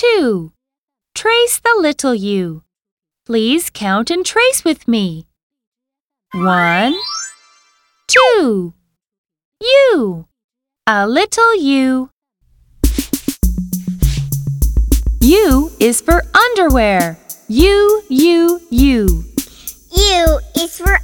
two. Trace the little u. Please count and trace with me. One, two. U. A little u. U is for underwear. U, U, U. U is for